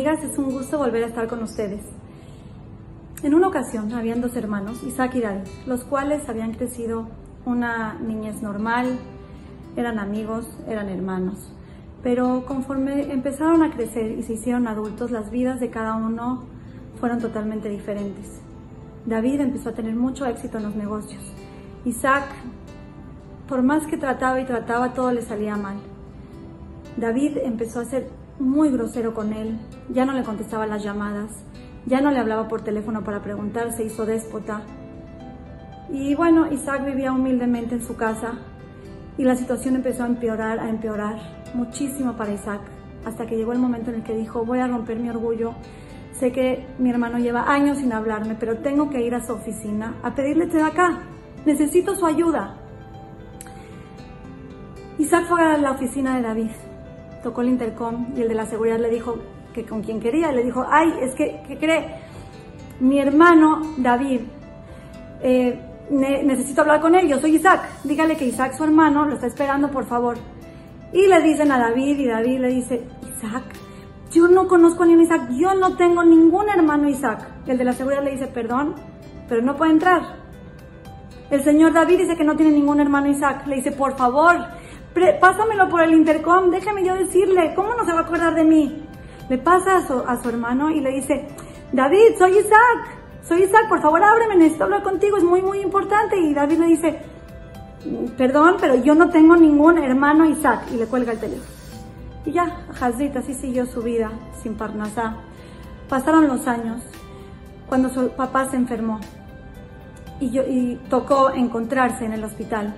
amigas, es un gusto volver a estar con ustedes. En una ocasión habían dos hermanos, Isaac y David, los cuales habían crecido una niñez normal, eran amigos, eran hermanos. Pero conforme empezaron a crecer y se hicieron adultos, las vidas de cada uno fueron totalmente diferentes. David empezó a tener mucho éxito en los negocios. Isaac, por más que trataba y trataba, todo le salía mal. David empezó a ser muy grosero con él, ya no le contestaba las llamadas, ya no le hablaba por teléfono para preguntar, se hizo déspota. Y bueno, Isaac vivía humildemente en su casa y la situación empezó a empeorar, a empeorar muchísimo para Isaac, hasta que llegó el momento en el que dijo, voy a romper mi orgullo, sé que mi hermano lleva años sin hablarme, pero tengo que ir a su oficina a pedirle de acá, necesito su ayuda. Isaac fue a la oficina de David tocó el intercom y el de la seguridad le dijo que con quien quería, le dijo, ay, es que, ¿qué cree? Mi hermano David, eh, necesito hablar con él, yo soy Isaac, dígale que Isaac, su hermano, lo está esperando, por favor. Y le dicen a David y David le dice, Isaac, yo no conozco a ningún Isaac, yo no tengo ningún hermano Isaac. El de la seguridad le dice, perdón, pero no puede entrar. El señor David dice que no tiene ningún hermano Isaac. Le dice, por favor, pásamelo por el intercom, déjame yo decirle, ¿cómo no se va a acordar de mí? Le pasa a su, a su hermano y le dice, David, soy Isaac, soy Isaac, por favor ábreme, necesito hablar contigo, es muy, muy importante. Y David le dice, perdón, pero yo no tengo ningún hermano Isaac. Y le cuelga el teléfono. Y ya, Hazit así siguió su vida, sin Parnasá. Pasaron los años, cuando su papá se enfermó y, yo, y tocó encontrarse en el hospital.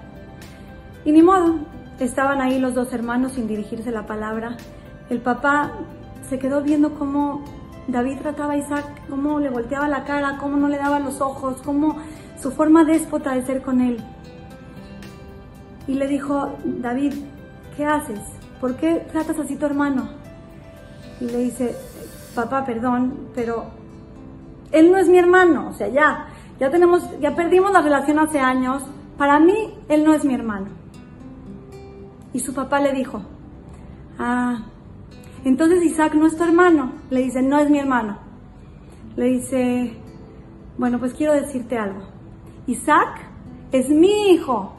Y ni modo, Estaban ahí los dos hermanos sin dirigirse la palabra. El papá se quedó viendo cómo David trataba a Isaac, cómo le volteaba la cara, cómo no le daba los ojos, cómo su forma déspota de ser con él. Y le dijo, David, ¿qué haces? ¿Por qué tratas así a tu hermano? Y le dice, papá, perdón, pero él no es mi hermano, o sea, ya, ya tenemos, ya perdimos la relación hace años. Para mí, él no es mi hermano. Y su papá le dijo, ah, entonces Isaac no es tu hermano. Le dice, no es mi hermano. Le dice, bueno, pues quiero decirte algo. Isaac es mi hijo.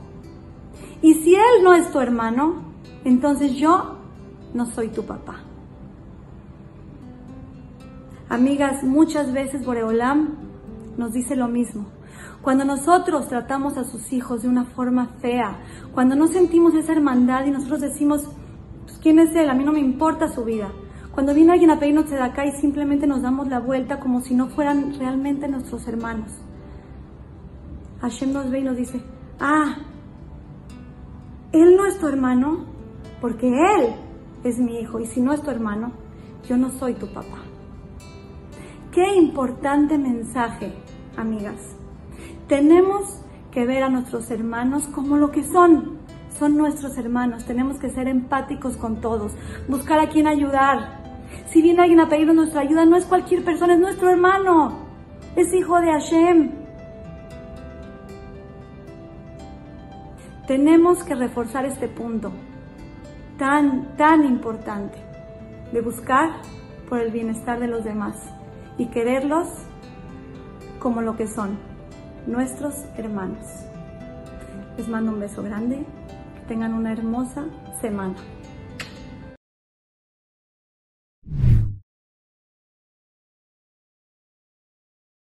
Y si él no es tu hermano, entonces yo no soy tu papá. Amigas, muchas veces Boreolam nos dice lo mismo. Cuando nosotros tratamos a sus hijos de una forma fea, cuando no sentimos esa hermandad y nosotros decimos, pues, ¿quién es él? A mí no me importa su vida. Cuando viene alguien a pedirnos de acá y simplemente nos damos la vuelta como si no fueran realmente nuestros hermanos. Hashem nos ve y nos dice, ah, él no es tu hermano porque él es mi hijo y si no es tu hermano, yo no soy tu papá. Qué importante mensaje, amigas. Tenemos que ver a nuestros hermanos como lo que son. Son nuestros hermanos. Tenemos que ser empáticos con todos. Buscar a quien ayudar. Si viene alguien a pedirnos nuestra ayuda, no es cualquier persona, es nuestro hermano. Es hijo de Hashem. Tenemos que reforzar este punto tan, tan importante de buscar por el bienestar de los demás y quererlos como lo que son, nuestros hermanos. Les mando un beso grande, que tengan una hermosa semana.